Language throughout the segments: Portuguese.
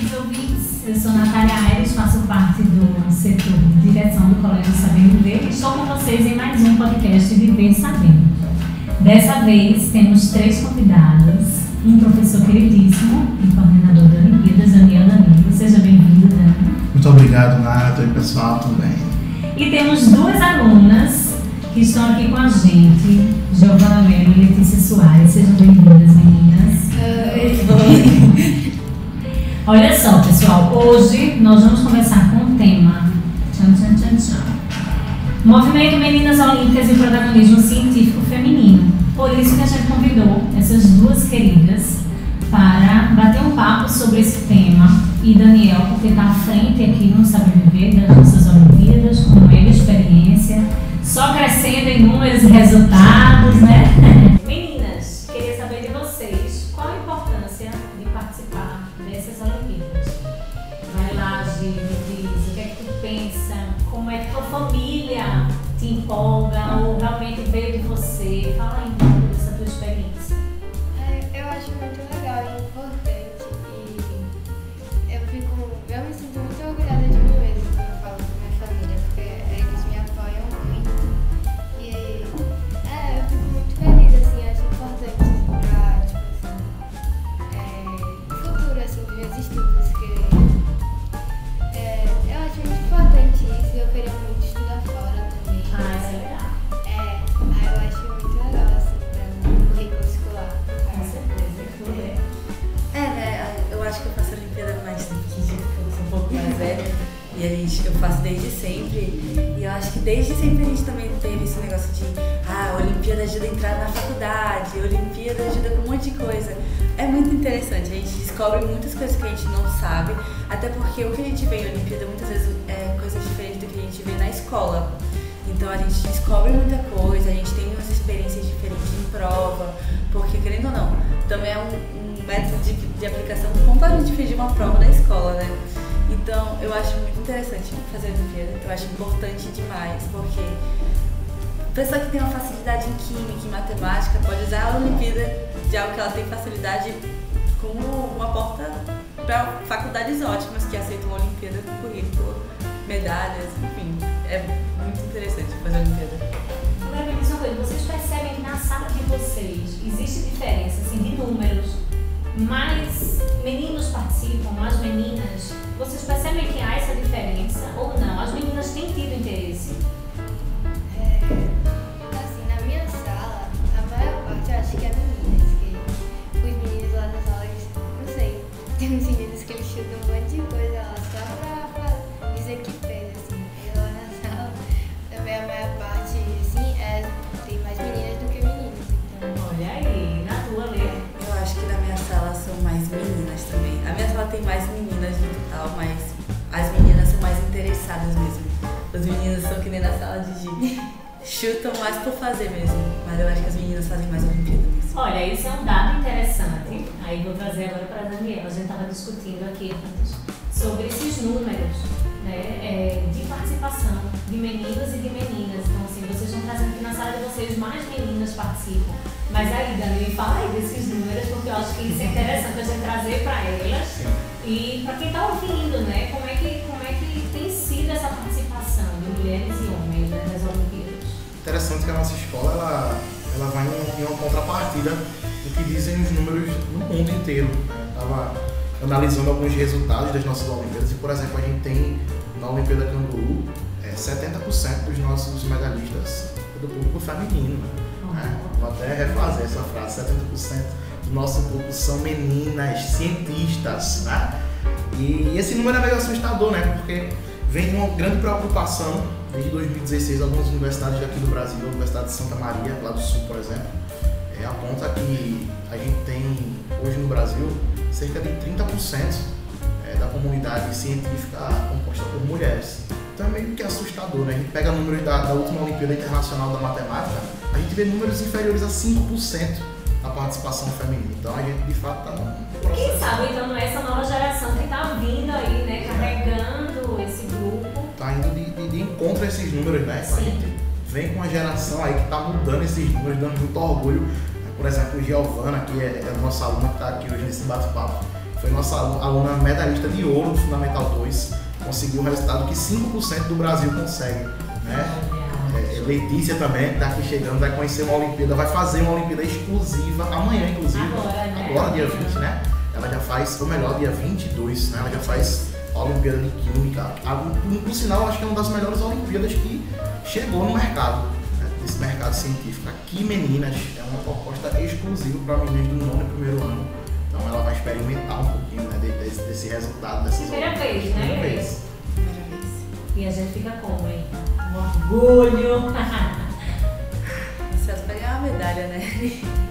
queridos ouvintes. Eu sou Natália Aires, faço parte do setor de direção do Colégio Sabendo Ver e estou com vocês em mais um podcast Viver Sabendo. Dessa vez temos três convidadas, um professor queridíssimo e coordenador da Olimpíadas, Daniel Danilo. Seja bem-vindo, Daniel. Muito obrigado, Nath, e pessoal também. E temos duas alunas que estão aqui com a gente, Giovana Melo e Letícia Soares. Sejam bem-vindas, meninas. Olha só, pessoal, hoje nós vamos começar com o tema tchan, tchan, tchan, tchan. Movimento Meninas Olímpicas e Protagonismo Científico Feminino. Por isso que a gente convidou essas duas queridas para bater um papo sobre esse tema. E Daniel, porque está à frente aqui no Saber Viver das nossas Olimpíadas, com mega experiência, só crescendo em números e resultados, né? Diz, o que é que tu pensa? Como é que tua família te empolga ou realmente veio de você? Fala aí um pouco dessa tua experiência. E a gente, eu faço desde sempre. E eu acho que desde sempre a gente também teve esse negócio de ah, a Olimpíada ajuda a entrar na faculdade, a Olimpíada ajuda com um monte de coisa. É muito interessante, a gente descobre muitas coisas que a gente não sabe, até porque o que a gente vê em Olimpíada muitas vezes é coisas diferentes do que a gente vê na escola. Então a gente descobre muita coisa, a gente tem umas experiências diferentes em prova, porque querendo ou não, também é um, um método de, de aplicação completamente diferente de uma prova na escola, né? Então eu acho muito interessante fazer a Olimpíada, eu acho importante demais, porque pessoa que tem uma facilidade em química, em matemática, pode usar a Olimpíada de algo que ela tem facilidade como uma porta para faculdades ótimas que aceitam a Olimpíada com currículo, medalhas, enfim. É muito interessante fazer a Olimpíada. Agora me diz uma coisa, vocês percebem que na sala de vocês existe diferença assim, de números? Mais meninos participam, mais meninas? Vocês percebem que há essa diferença ou não? As meninas têm tido interesse? É, assim, na minha sala, a maior parte eu acho que é meninas, que os meninos lá na sala, eles, não sei, tem uns meninos que eles chutam um monte de coisa lá só pra, pra dizer que fez, assim. E lá na sala, também a maior parte, assim, é, tem mais meninas do que meninos, então... Olha aí, na tua lê. Eu acho que na minha sala são mais meninas também. A minha sala tem mais meninas no total, mas as meninas são mais interessadas mesmo. Os meninos são que nem na sala de Gi. Chutam mais por fazer mesmo. Mas eu acho que as meninas fazem mais Olimpíada mesmo. Olha, isso é um dado interessante. Aí vou trazer agora para a Daniela. A gente estava discutindo aqui antes sobre esses números né, é, de participação de meninos e de meninas. Então, assim, vocês estão trazendo que na sala de vocês mais meninas participam. Mas aí, Dani, fala aí desses números, porque eu acho que isso é interessante a gente trazer para e para quem está ouvindo, né? Como é, que, como é que tem sido essa participação de mulheres e homens né, nas Olimpíadas? Interessante que a nossa escola ela, ela vai em, em uma contrapartida do que dizem os números no mundo inteiro. Estava analisando alguns resultados das nossas Olimpíadas e, por exemplo, a gente tem na Olimpíada Canguru é, 70% dos nossos medalhistas do público feminino. né? Vou até refazer essa frase: 70% do nosso público são meninas cientistas. Né? E esse número é meio assustador, né? Porque vem uma grande preocupação desde 2016. Algumas universidades aqui do Brasil, a Universidade de Santa Maria, lá do Sul, por exemplo, é, aponta que a gente tem hoje no Brasil cerca de 30% é, da comunidade científica composta por mulheres. Então é meio que assustador, né? A gente pega números da, da última Olimpíada Internacional da Matemática, a gente vê números inferiores a 5% da participação feminina. Então a gente de fato está Quem sabe então não é essa nova geração que está vindo aí, né? Carregando esse grupo. Tá indo de, de- de encontro a esses números, né? A Sim. gente vem com uma geração aí que tá mudando esses números, dando muito orgulho. Por exemplo, Giovana, que é, é a nossa aluna que está aqui hoje nesse bate-papo, foi nossa aluna medalhista de ouro do Fundamental 2, conseguiu o resultado que 5% do Brasil consegue. Né? Letícia também, que está aqui chegando, vai conhecer uma Olimpíada, vai fazer uma Olimpíada exclusiva amanhã, inclusive. Agora, né? Agora, dia 20, né? Ela já faz, ou melhor, dia 22, né? Ela já faz a Olimpíada de Química. A- Por, sinal, acho que é uma das melhores Olimpíadas que chegou no mercado, né? desse mercado científico. Aqui, meninas, é uma proposta exclusiva para meninas do nono e primeiro ano. Então ela vai experimentar um pouquinho né, de- desse, desse resultado dessas Primeira vez, né? Primeira vez. Primeira vez. E a gente fica como, hein? Um orgulho. Vai ganhar uma medalha, né?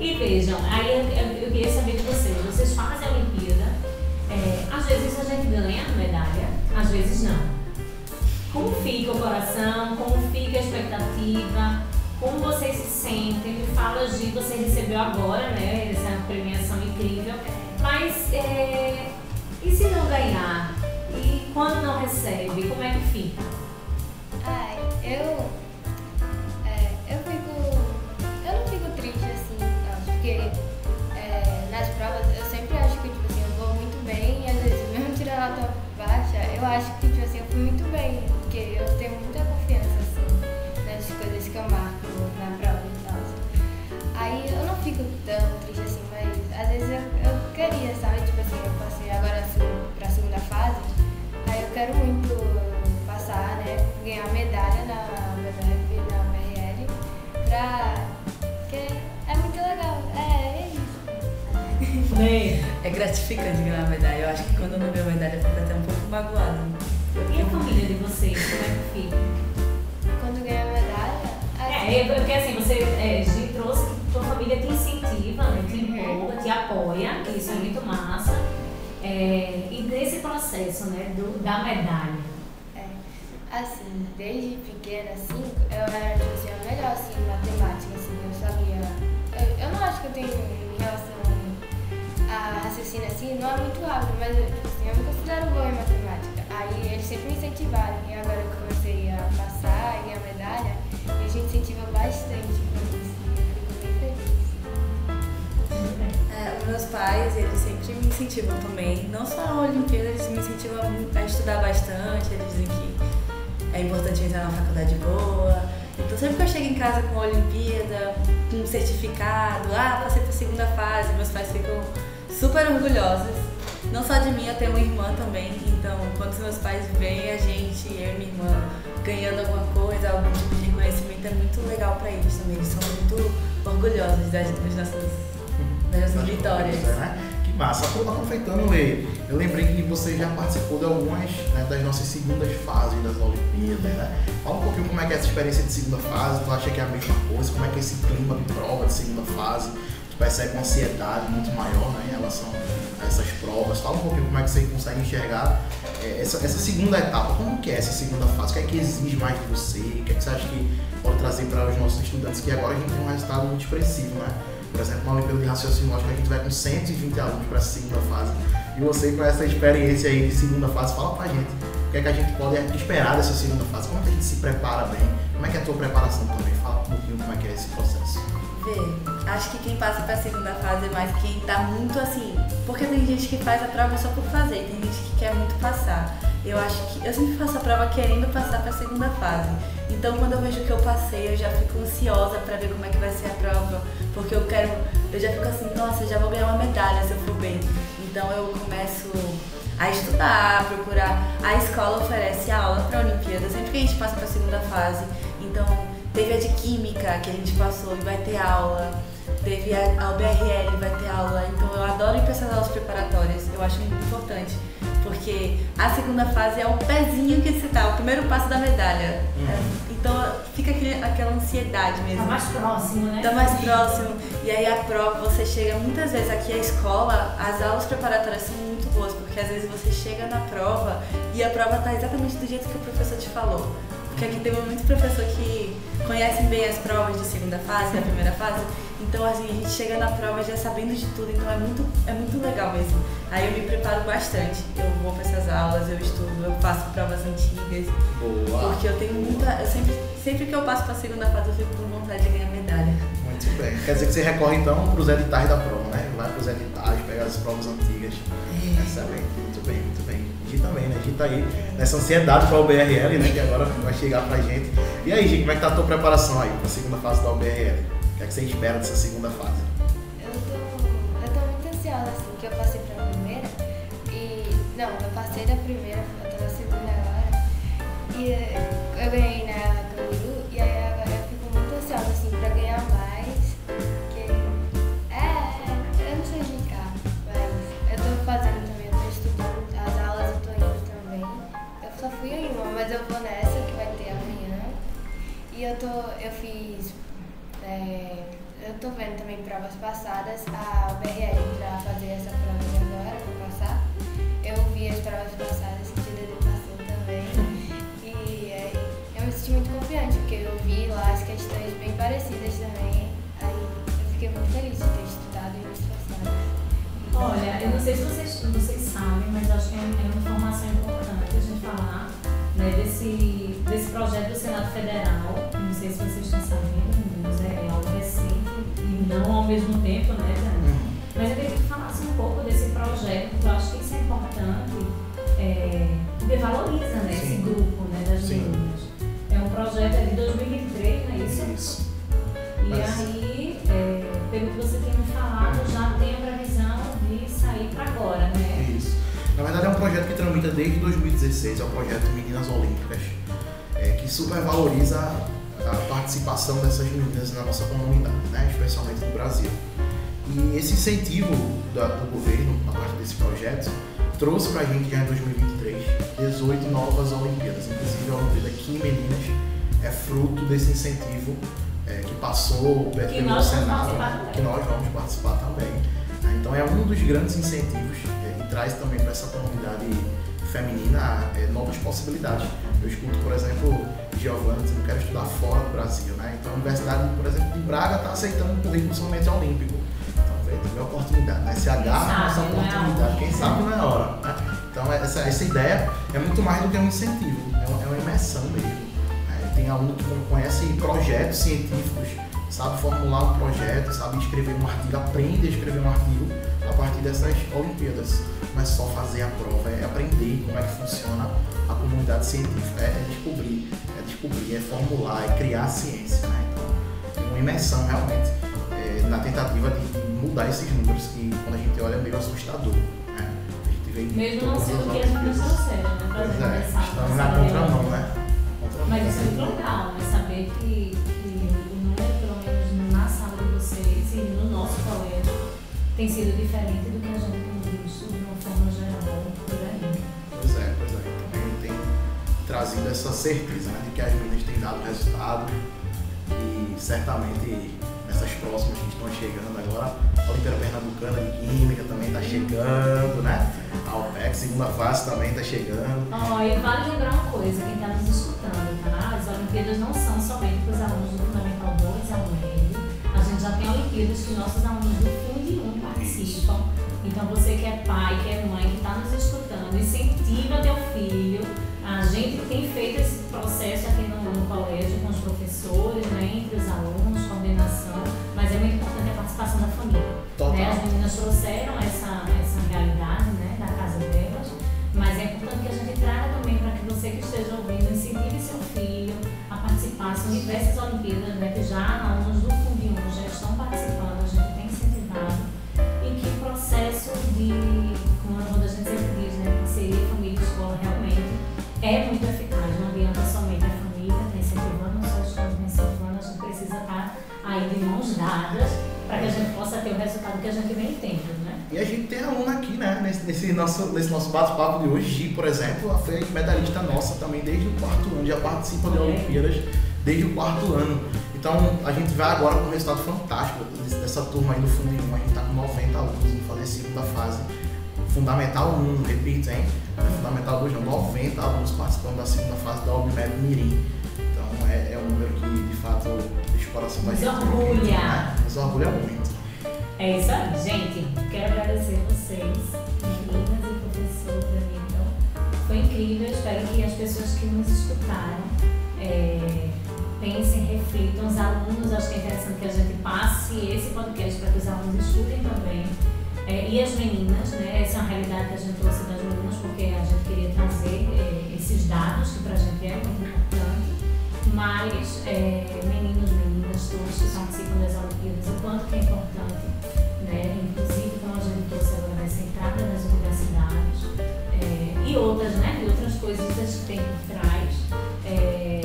E vejam, aí eu, eu- eu queria saber de vocês, vocês fazem a Olimpíada, é, às vezes a gente ganha a medalha, às vezes não. Como fica o coração, como fica a expectativa, como vocês se sentem, me fala de você recebeu agora, né, essa premiação incrível, mas é, e se não ganhar? E quando não recebe, como é que fica? Ai, eu. é, eu fico. Eu não fico triste assim, não, porque é, nas provas eu sempre acho que tipo assim, eu vou muito bem e às vezes mesmo tirar nota baixa, eu acho que tipo assim, eu fui muito bem, porque eu tenho muita confiança assim nas coisas que eu marco na prova e tal. Aí eu não fico tão triste assim, mas às vezes eu, eu queria, sabe? É gratificante ganhar uma medalha. Eu acho que quando eu não ganho medalha, eu fico até um pouco magoada. Eu E a família de vocês, como é que fica? Quando ganhar medalha. assim, É, porque assim, você é, trouxe que tua família te incentiva, né, te Uhum. empolga, te apoia, que isso é muito massa. É, e desse processo, né, do, da medalha. É, assim, desde pequena, assim, eu era, tipo assim, a melhor, assim, em matemática, assim, eu sabia... Eu, eu não acho que eu tenho, em relação a raciocínio, assim, não é muito rápido, mas, assim, eu me considero boa em matemática. Aí eles sempre me incentivaram, e agora eu comecei a passar e ganhar medalha, eles me incentivam bastante pra isso, e eu fico feliz. É, os meus pais, eles sempre me incentivam também. Não só a Olimpíada, eles me incentivam a estudar bastante. Eles dizem que é importante entrar na faculdade boa. Então, sempre que eu chego em casa com a Olimpíada, com um certificado, ah, passei pra segunda fase, meus pais ficam super orgulhosos. Não só de mim, eu tenho uma irmã também. Então, quando os meus pais veem a gente, eu e minha irmã, ganhando alguma coisa, algum tipo de reconhecimento, é muito legal pra eles também. Eles são muito orgulhosos das, das nossas, das nossas vitórias. conquistas, né? Que massa. Apro- Aproveitando, Lê, eu lembrei que você já participou de algumas né, das nossas segundas fases das Olimpíadas, né? Fala um pouquinho como é que é essa experiência de segunda fase, tu acha que é a mesma coisa, como é que é esse clima de prova de segunda fase, tu percebe uma ansiedade muito maior né, em relação a essas provas, fala um pouquinho como é que você consegue enxergar é, essa, essa segunda etapa, como que é essa segunda fase, o que é que exige mais de você, o que é que você acha que pode trazer para os nossos estudantes, que agora a gente tem um resultado muito expressivo, né? Por exemplo, na Olimpíada de Raciocínio Lógico, a gente vai com 120 alunos para essa segunda fase. E você, com essa experiência aí de segunda fase, fala pra gente o que é que a gente pode esperar dessa segunda fase, como é que a gente se prepara bem, como é que é a tua preparação também, fala um pouquinho como é que é esse processo. Acho que quem passa pra segunda fase é mais quem tá muito assim. Porque tem gente que faz a prova só por fazer, tem gente que quer muito passar. Eu acho que eu sempre faço a prova querendo passar pra segunda fase. Então quando eu vejo que eu passei, eu já fico ansiosa pra ver como é que vai ser a prova. Porque eu quero. Eu já fico assim, nossa, já vou ganhar uma medalha se eu for bem. Então eu começo a estudar, a procurar. A escola oferece aula pra Olimpíada, sempre que a gente passa pra segunda fase. Então teve a de química que a gente passou e vai ter aula. Teve a, a OBRL, vai ter aula. Então eu adoro ir para essas aulas preparatórias. Eu acho muito importante. Porque a segunda fase é o pezinho que se tá, o primeiro passo da medalha. Uhum. É, então fica aquele- aquela ansiedade Tá mesmo. mais próximo, né? Tá mais próximo. E aí a prova, você chega muitas vezes aqui à escola, as aulas preparatórias são muito boas, porque às vezes você chega na prova e a prova tá exatamente do jeito que o professor te falou. Porque aqui tem muito professor que conhecem bem as provas de segunda fase, da primeira fase. Então assim, a gente chega na prova já sabendo de tudo, então é muito, é muito legal mesmo. Aí eu me preparo bastante. Eu vou para essas aulas, eu estudo, eu faço provas antigas. Boa! Porque eu tenho muita. Eu sempre, sempre que eu passo pra segunda fase, eu fico com vontade de ganhar medalha. Muito Muito bem. Quer dizer que você recorre então para os editais da prova, né? Vai para os editais, pega as provas antigas. É. Excelente. Muito bem, muito bem. Também, né? Gi tá aí nessa ansiedade para o BRL, né? Que agora vai chegar pra gente. E aí, Gi, como é que tá a tua preparação aí para a segunda fase da UBRL? O que é que você espera dessa segunda fase? Eu tô, eu tô muito ansiosa, assim, que eu passei pra primeira e... Não, eu passei da primeira, eu tô na segunda agora. E eu ganhei na mas eu vou nessa que vai ter amanhã. E eu tô, eu fiz é, eu tô vendo também provas passadas, a BRL pra fazer essa prova de agora, pra passar. Eu vi as provas passadas que o Dede passou também. E é, eu me senti muito confiante, porque eu vi lá as questões bem parecidas também. Aí eu fiquei muito feliz de ter estudado e me esforçado. Olha, eu não sei se vocês, vocês sabem, mas acho que é é uma informação importante a gente falar né, desse, desse projeto do Senado Federal. Não sei se vocês estão sabendo, mas é algo recente e não ao mesmo tempo, né, Dani? Mas eu queria que falasse um pouco desse projeto, porque eu acho que isso é importante, é, porque valoriza né, esse grupo né, das meninas. É um projeto tramita desde 2016, é o projeto Meninas Olímpicas, é, que supervaloriza a participação dessas meninas na nossa comunidade, né? especialmente no Brasil. E esse incentivo da- do governo, a partir desse projeto, trouxe para a gente já em 2023 18 novas Olimpíadas, inclusive a Olimpíada aqui em Meninas é fruto desse incentivo é, que passou pe- Que pelo Senado, que nós vamos participar também. Né? Então é um dos grandes incentivos é, e traz também para essa comunidade feminina é, novas possibilidades. Eu escuto, por exemplo, Giovana dizendo que quero estudar fora do Brasil, né? Então a Universidade, por exemplo, de Braga está aceitando um currículo somente olímpico. Então, vê, teve a oportunidade, né? Se agarra nessa é a oportunidade, quem sabe não é a hora. né? Então essa, essa ideia é muito mais do que um incentivo, é uma, é uma imersão mesmo. né? Tem aluno que conhece projetos científicos, sabe formular um projeto, sabe escrever um artigo, aprende a escrever um artigo a partir dessas Olimpíadas. Não é só fazer a prova, é aprender como é que funciona a comunidade científica, é, é descobrir, é descobrir, é formular, é criar ciência. Né? Então, é uma imersão realmente é, na tentativa de mudar esses números que quando a gente olha é meio assustador. Né? A gente vê Mesmo não todas sendo que as meninas Olimpíadas. trouxeram, né? Pois gente é, estamos a na contramão, né? Contramão. Mas isso é legal, né? Saber que, tem sido diferente do que a gente tem visto de uma forma geral por aí. Pois é, pois é. Também tem trazido essa certeza né, de que as meninas têm dado resultado e certamente nessas próximas que estão chegando agora, a Olimpíada Pernambucana de Química também está chegando, né? A OPEC, segunda fase também está chegando. Ó, e vale lembrar uma coisa, quem está nos escutando, tá? As Olimpíadas não são somente para os alunos do Fundamental 2 e aluno L. A gente já tem Olimpíadas que nossos alunos do Fundo 1 participam. Então você que é pai, que é mãe, que está nos escutando, incentiva teu filho. Para que a gente possa ter o resultado que a gente vem tendo, né? E a gente tem aluno aqui, né? Nesse, nesse nosso, nesse nosso bate-papo de hoje, Gi, por exemplo, ela foi medalhista nossa também desde o quarto ano, já participa de. Olimpíadas desde o quarto ano. Então a gente vai agora com um resultado fantástico dessa turma aí do Fundo 1. A gente está com 90 alunos vamos fazer a segunda fase. Fundamental 1, repito, hein? Fundamental 2 não, 90 alunos participando da segunda fase da OBMED Mirim. Então é, é um número que de fato coração da Nos gente. orgulha. quente, Né? Nos orgulha muito. É isso aí, gente. Quero agradecer vocês, meninas e professor, para mim. Então, foi incrível. Espero que as pessoas que nos escutaram é, pensem, reflitam. Os alunos, acho que é interessante que a gente passe esse podcast para que os alunos estudem também. É, e as meninas, né? Essa é uma realidade que a gente trouxe das meninas, porque a gente queria trazer é, esses dados, que para a gente é muito importante. Mas, é, meninos, meninas, todos que participam das Olimpíadas, o quanto que é importante, né? Inclusive, como a gente trouxe agora nessa entrada nas universidades, é, e outras, né? E outras coisas que tem por trás. É,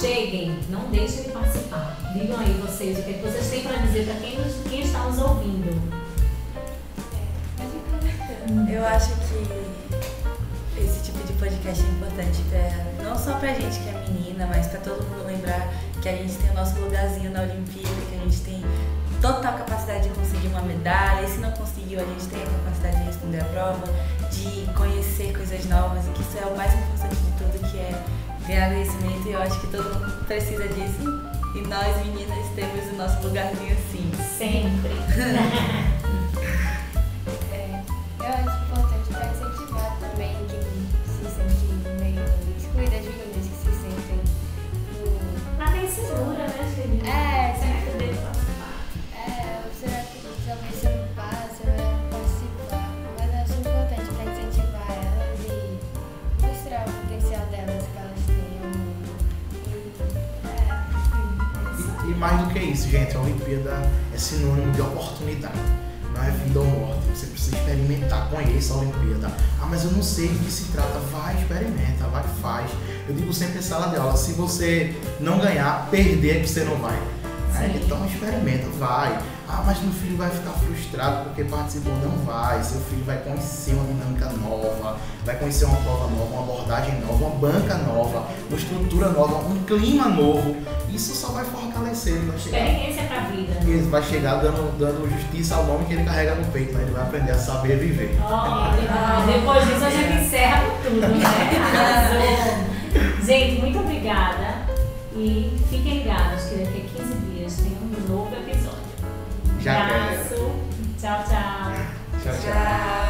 cheguem, não deixem de participar. Digam aí vocês o que, é que vocês têm para dizer para quem, quem está nos ouvindo. Eu acho que esse tipo de podcast é importante pra, não só pra gente que é menina, mas pra todo mundo lembrar que a gente tem o nosso lugarzinho na Olimpíada, que a gente tem total capacidade de conseguir uma medalha, e se não conseguiu, a gente tem a capacidade de responder a prova, de conhecer coisas novas, e que isso é o mais importante de tudo, que é ganhar conhecimento, e eu acho que todo mundo precisa disso, e nós meninas temos o nosso lugarzinho assim. Sempre. gente, a Olimpíada é sinônimo de oportunidade. Não é vida ou morte. Você precisa experimentar, conheça a Olimpíada. Ah, mas eu não sei do que se trata. Vai, experimenta, vai, faz. Eu digo sempre em sala de aula, se você não ganhar, perder é que você não vai. Então experimenta, vai. Ah, mas meu filho vai ficar frustrado porque participou. Não vai. Seu filho vai conhecer uma dinâmica nova, vai conhecer uma prova nova, uma abordagem nova, uma banca nova, uma estrutura nova, um clima novo. Isso só vai fortalecer. Vai chegar, Experiência pra vida. Ele vai chegar dando, dando justiça ao nome que ele carrega no peito, né? Ele vai aprender a saber viver. Oh, depois disso a gente encerra tudo, né? gente, muito obrigada. E fiquem ligados que daqui já abraço. Tchau, tchau. Tchau, tchau. tchau.